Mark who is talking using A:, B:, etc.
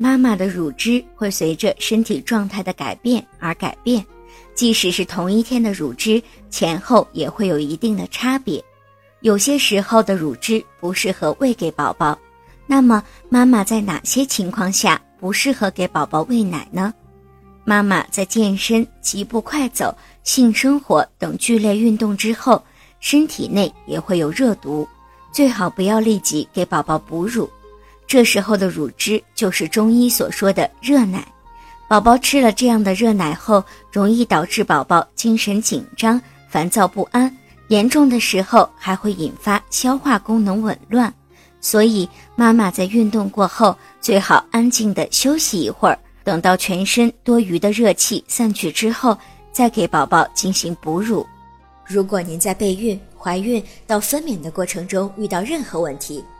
A: 妈妈的乳汁会随着身体状态的改变而改变，即使是同一天的乳汁，前后也会有一定的差别。有些时候的乳汁不适合喂给宝宝，那么妈妈在哪些情况下不适合给宝宝喂奶呢？妈妈在健身、疾步快走、性生活等剧烈运动之后，身体内也会有热毒，最好不要立即给宝宝哺乳。这时候的乳汁就是中医所说的热奶，宝宝吃了这样的热奶后，容易导致宝宝精神紧张、烦躁不安，严重的时候还会引发消化功能紊乱。所以，妈妈在运动过后最好安静的休息一会儿，等到全身多余的热气散去之后，再给宝宝进行哺乳。
B: 如果您在备孕、怀孕到分娩的过程中遇到任何问题，